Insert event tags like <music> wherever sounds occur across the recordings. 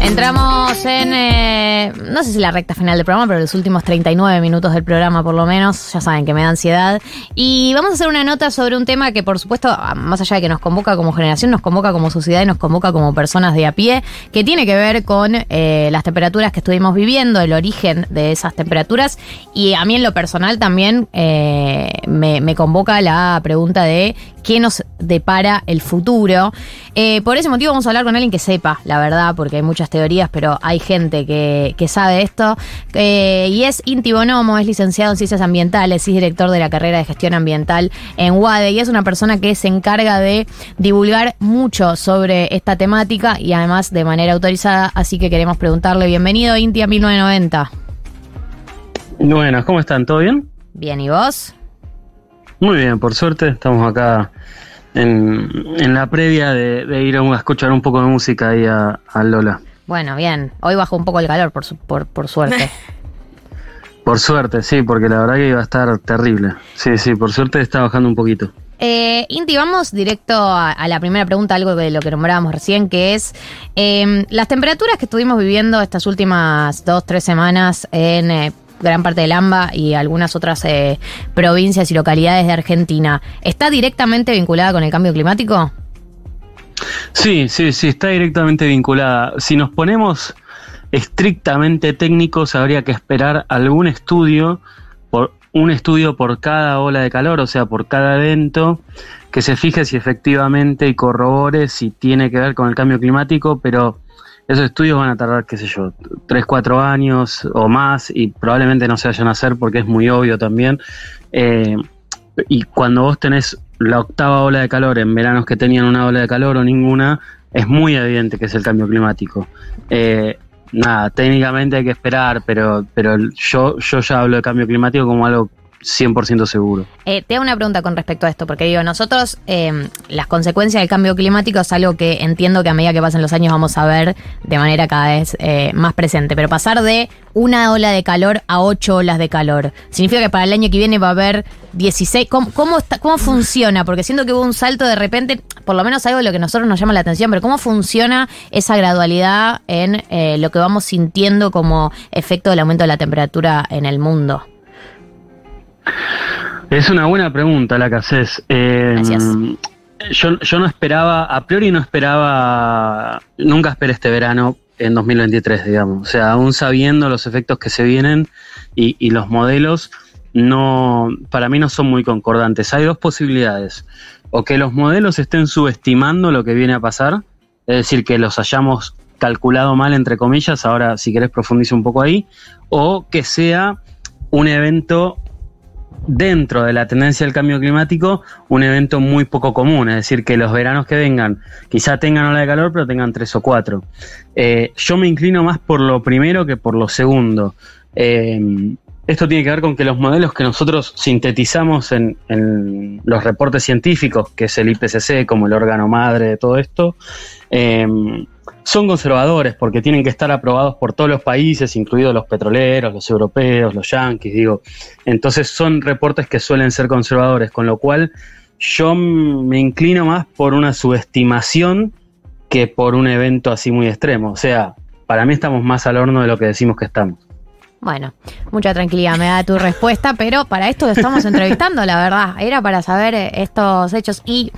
Entramos en, eh, no sé si la recta final del programa, pero los últimos 39 minutos del programa por lo menos, ya saben que me da ansiedad. Y vamos a hacer una nota sobre un tema que por supuesto, más allá de que nos convoca como generación, nos convoca como sociedad y nos convoca como personas de a pie, que tiene que ver con eh, las temperaturas que estuvimos viviendo, el origen de esas temperaturas. Y a mí en lo personal también eh, me, convoca la pregunta de qué nos depara el futuro. Eh, por ese motivo vamos a hablar con alguien que sepa, la verdad, porque hay muchas teorías, pero hay gente que, que sabe esto. Eh, y es Inti Bonomo, es licenciado en Ciencias Ambientales, es director de la carrera de Gestión Ambiental en UADE y es una persona que se encarga de divulgar mucho sobre esta temática y además de manera autorizada, así que queremos preguntarle, bienvenido Inti a 1990. Buenas, ¿cómo están? ¿Todo bien? Bien, ¿y vos? Muy bien, por suerte estamos acá en, en la previa de, de ir a, escuchar un poco de música ahí a, a Lola. Bueno, bien. Hoy bajó un poco el calor, por, su, por, por suerte. <laughs> Por suerte, sí, porque la verdad que iba a estar terrible. Sí, sí, por suerte está bajando un poquito. Eh, Inti, vamos directo a, a la primera pregunta, algo de lo que nombrábamos recién, que es eh, las temperaturas que estuvimos viviendo estas últimas dos, tres semanas en eh, gran parte del AMBA y algunas otras eh, provincias y localidades de Argentina, ¿está directamente vinculada con el cambio climático? Sí, sí, sí, está directamente vinculada. Si nos ponemos estrictamente técnicos, habría que esperar algún estudio, por un estudio por cada ola de calor, o sea, por cada evento, que se fije si efectivamente y corrobore si tiene que ver con el cambio climático, pero esos estudios van a tardar, qué sé yo, 3, 4 años o más y probablemente no se vayan a hacer porque es muy obvio también. Eh, y cuando vos tenés la octava ola de calor en veranos que tenían una ola de calor o ninguna, es muy evidente que es el cambio climático. Eh, nada, técnicamente hay que esperar, pero, pero yo, yo ya hablo de cambio climático como algo 100% seguro. Eh, te hago una pregunta con respecto a esto, porque digo, nosotros eh, las consecuencias del cambio climático es algo que entiendo que a medida que pasen los años vamos a ver de manera cada vez eh, más presente, pero pasar de una ola de calor a ocho olas de calor, significa que para el año que viene va a haber 16, ¿cómo, cómo, está, cómo funciona? Porque siento que hubo un salto de repente, por lo menos algo de lo que a nosotros nos llama la atención, pero ¿cómo funciona esa gradualidad en eh, lo que vamos sintiendo como efecto del aumento de la temperatura en el mundo? Es una buena pregunta la que haces. Eh, Gracias. Yo, yo no esperaba, a priori no esperaba, nunca esperé este verano en 2023, digamos. O sea, aún sabiendo los efectos que se vienen y, y los modelos, no, para mí no son muy concordantes. Hay dos posibilidades. O que los modelos estén subestimando lo que viene a pasar, es decir, que los hayamos calculado mal, entre comillas, ahora si querés profundice un poco ahí, o que sea un evento dentro de la tendencia del cambio climático un evento muy poco común, es decir, que los veranos que vengan quizá tengan ola de calor, pero tengan tres o cuatro. Eh, yo me inclino más por lo primero que por lo segundo. Eh, esto tiene que ver con que los modelos que nosotros sintetizamos en, los reportes científicos, que es el IPCC como el órgano madre de todo esto, eh, son conservadores porque tienen que estar aprobados por todos los países, incluidos los petroleros, los europeos, los yanquis, digo. Entonces son reportes que suelen ser conservadores, con lo cual yo me inclino más por una subestimación que por un evento así muy extremo. O sea, para mí estamos más al horno de lo que decimos que estamos. Bueno, mucha tranquilidad me da tu respuesta, pero para esto lo estamos <laughs> entrevistando, la verdad. Era para saber estos hechos y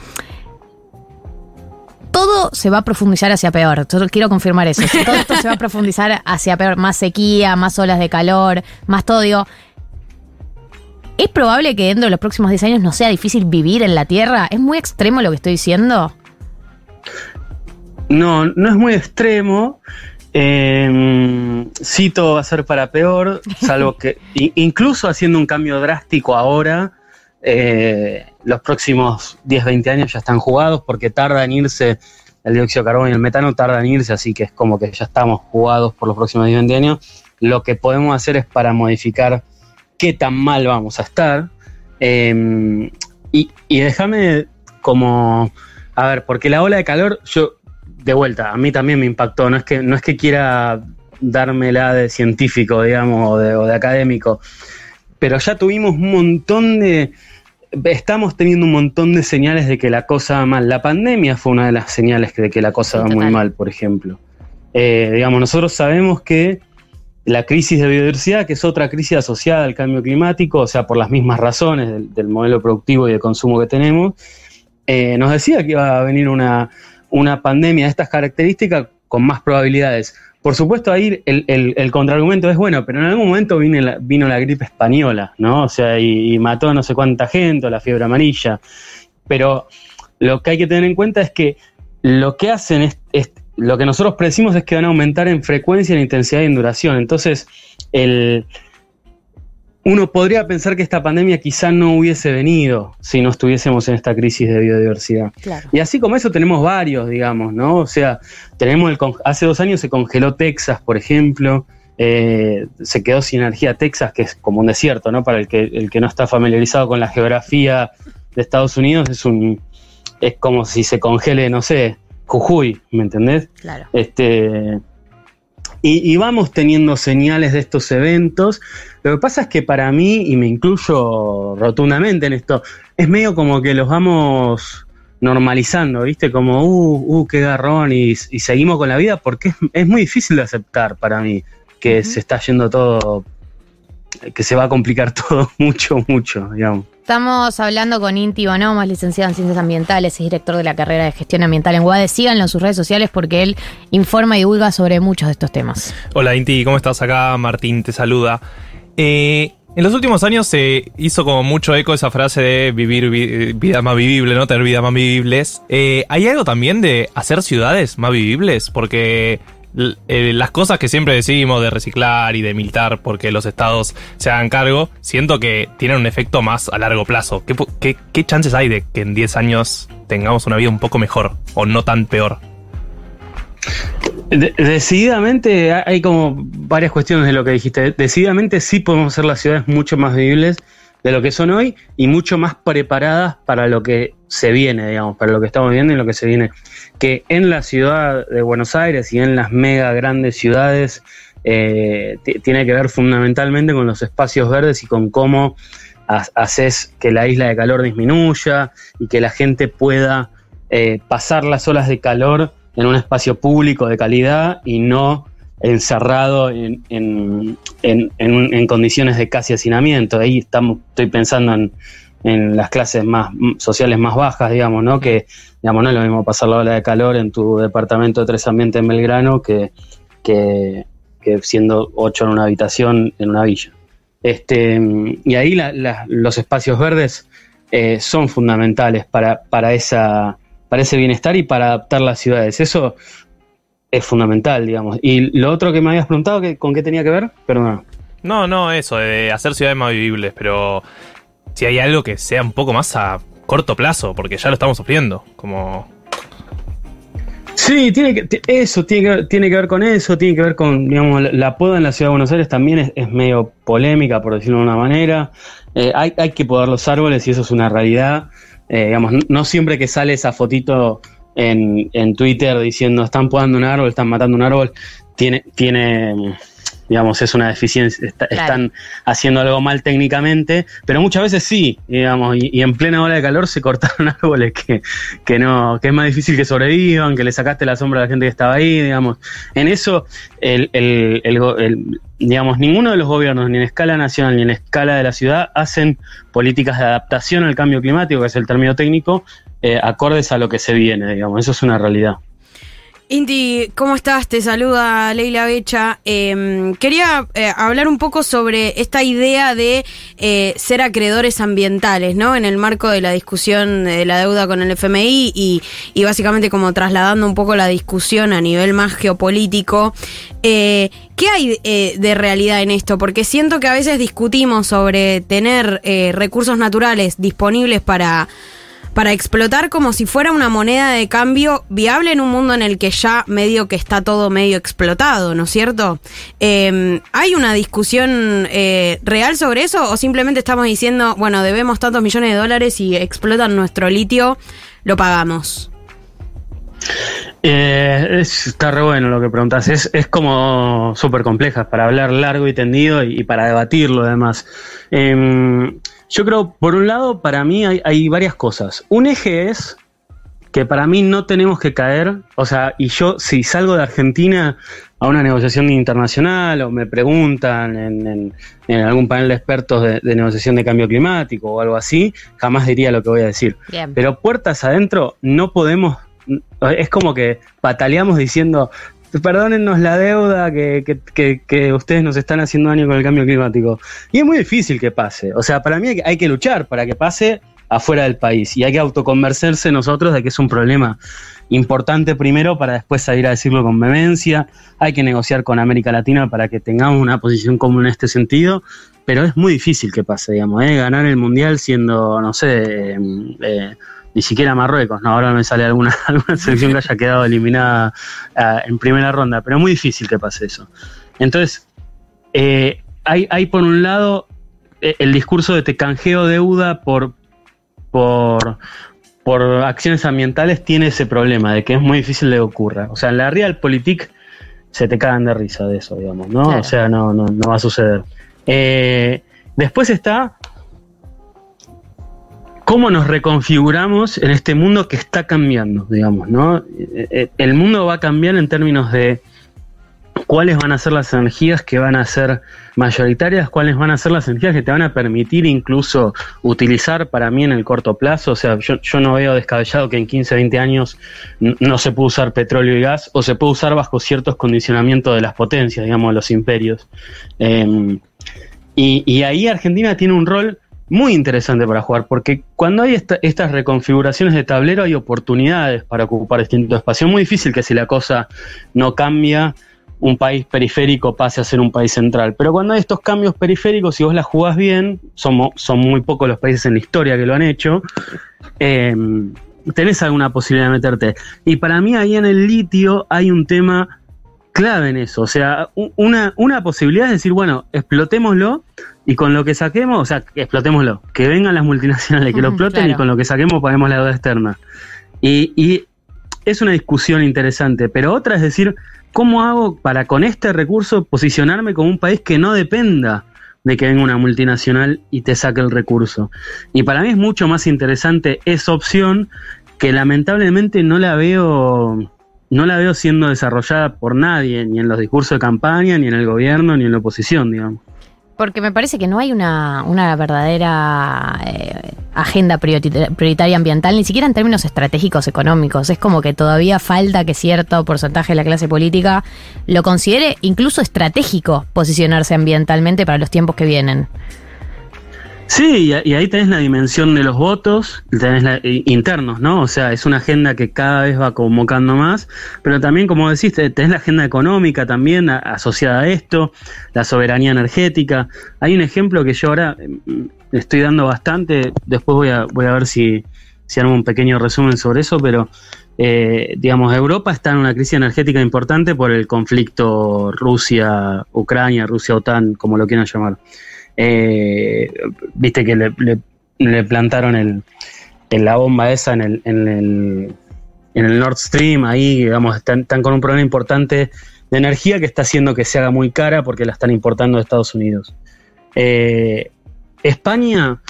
todo se va a profundizar hacia peor. Yo quiero confirmar eso. Todo esto se va a profundizar hacia peor. Más sequía, más olas de calor, más todo. Digo, ¿es probable que dentro de los próximos 10 años no sea difícil vivir en la Tierra? ¿Es muy extremo lo que estoy diciendo? No, no es muy extremo. Eh, sí, todo va a ser para peor, salvo que <laughs> incluso haciendo un cambio drástico ahora, eh, los próximos 10, 20 años ya están jugados porque tarda en irse el dióxido de carbono y el metano, tarda en irse, así que es como que ya estamos jugados por los próximos 10, 20 años. Lo que podemos hacer es para modificar qué tan mal vamos a estar. Eh, y, y déjame como, a ver, porque la ola de calor, yo de vuelta, a mí también me impactó. No es que, no es que quiera dármela de científico, digamos, o de académico, pero ya tuvimos un montón de, estamos teniendo un montón de señales de que la cosa va mal. La pandemia fue una de las señales de que la cosa va muy mal, por ejemplo. Eh, digamos, nosotros sabemos que la crisis de biodiversidad, que es otra crisis asociada al cambio climático, o sea, por las mismas razones del, modelo productivo y de consumo que tenemos, eh, nos decía que iba a venir una, una pandemia de estas características con más probabilidades. Por supuesto, ahí el, contraargumento es bueno, pero en algún momento vino la, vino la gripe española, ¿no? O sea, y, mató a no sé cuánta gente, la fiebre amarilla. Pero lo que hay que tener en cuenta es que lo que hacen es, lo que nosotros predecimos es que van a aumentar en frecuencia, en intensidad y en duración. Entonces, el, uno podría pensar que esta pandemia quizá no hubiese venido si no estuviésemos en esta crisis de biodiversidad. Y así como eso tenemos varios, digamos, ¿no? O sea, tenemos el hace dos años se congeló Texas, por ejemplo, eh, se quedó sin energía Texas, que es como un desierto, ¿no? Para el que, el que no está familiarizado con la geografía de Estados Unidos, es un es como si se congele, no sé, Jujuy, ¿me entendés? Claro. Este, y, vamos teniendo señales de estos eventos. Lo que pasa es que para mí, y me incluyo rotundamente en esto, es medio como que los vamos normalizando, ¿viste? Como, uh, uh, qué garrón, y, seguimos con la vida, porque es, muy difícil de aceptar para mí que se está yendo todo, que se va a complicar <laughs> todo mucho, mucho, digamos. Estamos hablando con Inti Bonomo, licenciado en Ciencias Ambientales, y director de la carrera de Gestión Ambiental en UADE. Síganlo en sus redes sociales porque él informa y divulga sobre muchos de estos temas. Hola Inti, ¿cómo estás acá? Martín te saluda. Eh, en los últimos años se hizo como mucho eco esa frase de vivir vida más vivible, ¿no? Tener vidas más vivibles. Eh, ¿Hay algo también de hacer ciudades más vivibles? Porque eh, las cosas que siempre decimos de reciclar y de militar porque los estados se hagan cargo, siento que tienen un efecto más a largo plazo. ¿Qué, qué, chances hay de que en 10 años tengamos una vida un poco mejor o no tan peor? decididamente hay como varias cuestiones de lo que dijiste. Decididamente sí podemos hacer las ciudades mucho más vivibles de lo que son hoy y mucho más preparadas para lo que se viene, digamos, para lo que estamos viendo y lo que se viene. Que en la ciudad de Buenos Aires y en las mega grandes ciudades eh, tiene que ver fundamentalmente con los espacios verdes y con cómo haces que la isla de calor disminuya y que la gente pueda eh, pasar las olas de calor en un espacio público de calidad y no encerrado en, en, en, condiciones de casi hacinamiento. Ahí estoy pensando en, las clases más sociales más bajas, digamos, ¿no? Que, digamos, no es lo mismo pasar la ola de calor en tu departamento de tres ambientes en Belgrano que, que, siendo ocho en una habitación en una villa. Este, y ahí los espacios verdes eh, son fundamentales para, para, esa, para ese bienestar y para adaptar las ciudades. Eso es fundamental, digamos. Y lo otro que me habías preguntado, ¿con qué tenía que ver? Perdona. No, no, eso, de hacer ciudades más vivibles, pero si hay algo que sea un poco más a corto plazo, porque ya lo estamos sufriendo, como... Sí, tiene que, eso tiene que, tiene que ver con eso, tiene que ver con, digamos, la, poda en la ciudad de Buenos Aires también es, medio polémica, por decirlo de una manera. Eh, hay, hay, que podar los árboles y eso es una realidad. Eh, digamos, no siempre que sale esa fotito en, en Twitter diciendo están podando un árbol, están matando un árbol, tiene, tiene digamos, es una deficiencia, están haciendo algo mal técnicamente, pero muchas veces sí, digamos, y, en plena ola de calor se <laughs> cortaron árboles que, que, no, que es más difícil que sobrevivan, que le sacaste la sombra a la gente que estaba ahí, digamos. En eso, el, el, el, digamos, ninguno de los gobiernos, ni en escala nacional ni en escala de la ciudad, hacen políticas de adaptación al cambio climático, que es el término técnico, eh, acordes a lo que se viene, digamos, eso es una realidad. Inti, ¿cómo estás? Te saluda Leila Becha. Em, quería eh, hablar un poco sobre esta idea de eh, ser acreedores ambientales, ¿no? En el marco de la discusión de la deuda con el FMI y, y básicamente como trasladando un poco la discusión a nivel más geopolítico. Eh, ¿Qué hay de realidad en esto? Porque siento que a veces discutimos sobre tener recursos naturales disponibles para para explotar como si fuera una moneda de cambio viable en un mundo en el que ya medio que está todo medio explotado, ¿no es cierto? Em, ¿Hay una discusión eh, real sobre eso o simplemente estamos diciendo, bueno, debemos tantos millones de dólares y explotan nuestro litio, lo pagamos? Eh, está re bueno lo que preguntas. Es, es como súper compleja para hablar largo y tendido y, para debatirlo además. Em, Yo creo, por un lado, para mí hay, hay varias cosas. Un eje es que para mí no tenemos que caer, o sea, y yo si salgo de Argentina a una negociación internacional o me preguntan en, en- en algún panel de expertos de, de negociación de cambio climático o algo así, jamás diría lo que voy a decir. Bien. Pero puertas adentro no podemos, es como que pataleamos diciendo, perdónennos la deuda que, que- que- que ustedes nos están haciendo daño con el cambio climático. Y es muy difícil que pase. O sea, para mí hay que, luchar para que pase afuera del país y hay que autoconvencerse nosotros de que es un problema importante primero para después salir a decirlo con vehemencia. Hay que negociar con América Latina para que tengamos una posición común en este sentido. Pero es muy difícil que pase, digamos, ¿eh? ganar el mundial siendo, no sé, eh, eh, ni siquiera Marruecos, no, ahora me sale alguna, <laughs> alguna selección que haya quedado eliminada ah, en primera ronda, pero es muy difícil que pase eso. Entonces, eh, hay, hay por un lado eh, el discurso de te canjeo deuda por, por, por acciones ambientales tiene ese problema de que es muy difícil de que ocurra. O sea, en la Realpolitik se te cagan de risa de eso, digamos, ¿no? Claro. O sea, no, no, no va a suceder. Eh, después está cómo nos reconfiguramos en este mundo que está cambiando, digamos, ¿no? Eh, eh, El mundo va a cambiar en términos de cuáles van a ser las energías que van a ser mayoritarias, cuáles van a ser las energías que te van a permitir incluso utilizar para mí en el corto plazo. O sea, yo, no veo descabellado que en 15, 20 años no se puede usar petróleo y gas o se puede usar bajo ciertos condicionamientos de las potencias, digamos, de los imperios. Eh, y, y ahí Argentina tiene un rol muy interesante para jugar, porque cuando hay esta- estas reconfiguraciones de tablero hay oportunidades para ocupar distintos espacios. Es muy difícil que si la cosa no cambia, un país periférico pase a ser un país central. Pero cuando hay estos cambios periféricos, si vos la jugás bien, somos, son muy pocos los países en la historia que lo han hecho, eh, tenés alguna posibilidad de meterte. Y para mí ahí en el litio hay un tema clave en eso. O sea, una, una posibilidad es decir, bueno, explotémoslo y con lo que saquemos, o sea, que explotémoslo, que vengan las multinacionales, que lo exploten y con lo que saquemos paguemos la deuda externa. Y, y es una discusión interesante, pero otra es decir, ¿cómo hago para con este recurso posicionarme como un país que no dependa de que venga una multinacional y te saque el recurso? Y para mí es mucho más interesante esa opción que lamentablemente no la veo no la veo siendo desarrollada por nadie, ni en los discursos de campaña, ni en el gobierno, ni en la oposición, digamos. Porque me parece que no hay una, una verdadera eh, agenda priorita- prioritaria ambiental, ni siquiera en términos estratégicos económicos. Es como que todavía falta que cierto porcentaje de la clase política lo considere incluso estratégico posicionarse ambientalmente para los tiempos que vienen. Sí, y, ahí tenés la dimensión de los votos, tenés la, internos, ¿no? O sea, es una agenda que cada vez va convocando más, pero también, como decís, te- tenés la agenda económica también asociada a esto, la soberanía energética. Hay un ejemplo que yo ahora mm, estoy dando bastante, después voy a, voy a ver si, si hago un pequeño resumen sobre eso, pero eh, digamos, Europa está en una crisis energética importante por el conflicto Rusia-Ucrania, Rusia-OTAN, como lo quieran llamar. Eh, Viste que le, plantaron el, la bomba esa en el, en el, en Nord Stream, ahí, digamos, están, con un problema importante de energía que está haciendo que se haga muy cara porque la están importando de Estados Unidos. Eh, España,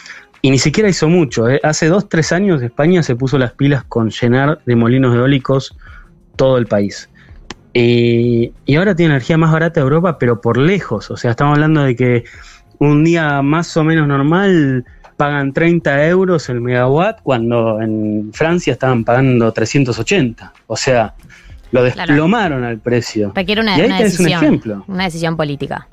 y ni siquiera hizo mucho, eh, hace dos, tres años España se puso las pilas con llenar de molinos eólicos todo el país. Y ahora tiene energía más barata de Europa, pero por lejos. O sea, estamos hablando de que un día más o menos normal pagan 30 euros el megawatt cuando en Francia estaban pagando 380. O sea, lo Claro. desplomaron al precio. Requiere una, Y ahí una tenés un decisión. ejemplo. Una decisión política.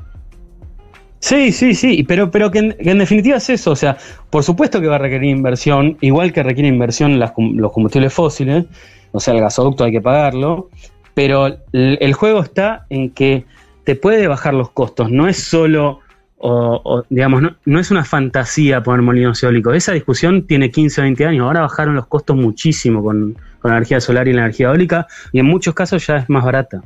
Sí, sí, sí, pero, pero que, en, que en definitiva es eso, o sea, por supuesto que va a requerir inversión, igual que requiere inversión las los combustibles fósiles, o sea, el gasoducto hay que pagarlo, pero el, el juego está en que te puede bajar los costos, no es solo, o, digamos, no, no es una fantasía poner molinos eólicos, esa discusión tiene 15 o 20 años, ahora bajaron los costos muchísimo con, con la energía solar y la energía eólica, y en muchos casos ya es más barata.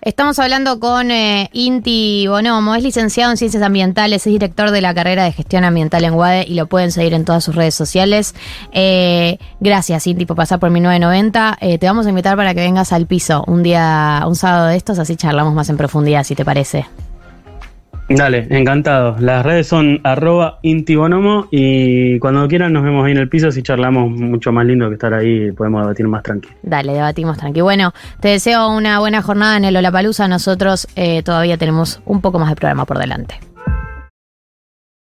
Estamos hablando con eh, Inti Bonomo, es licenciado en Ciencias Ambientales, es director de la carrera de Gestión Ambiental en UADE y lo pueden seguir en todas sus redes sociales. Eh, gracias, Inti, por pasar por 1990. Eh, te vamos a invitar para que vengas al piso un día, un sábado de estos, así charlamos más en profundidad, si te parece. Dale, encantado. Las redes son arroba intibonomo y cuando quieran nos vemos ahí en el piso si charlamos mucho más lindo que estar ahí podemos debatir más tranquilo. Dale, debatimos tranqui. Bueno, te deseo una buena jornada en el Olapalooza. Nosotros eh, todavía tenemos un poco más de programa por delante.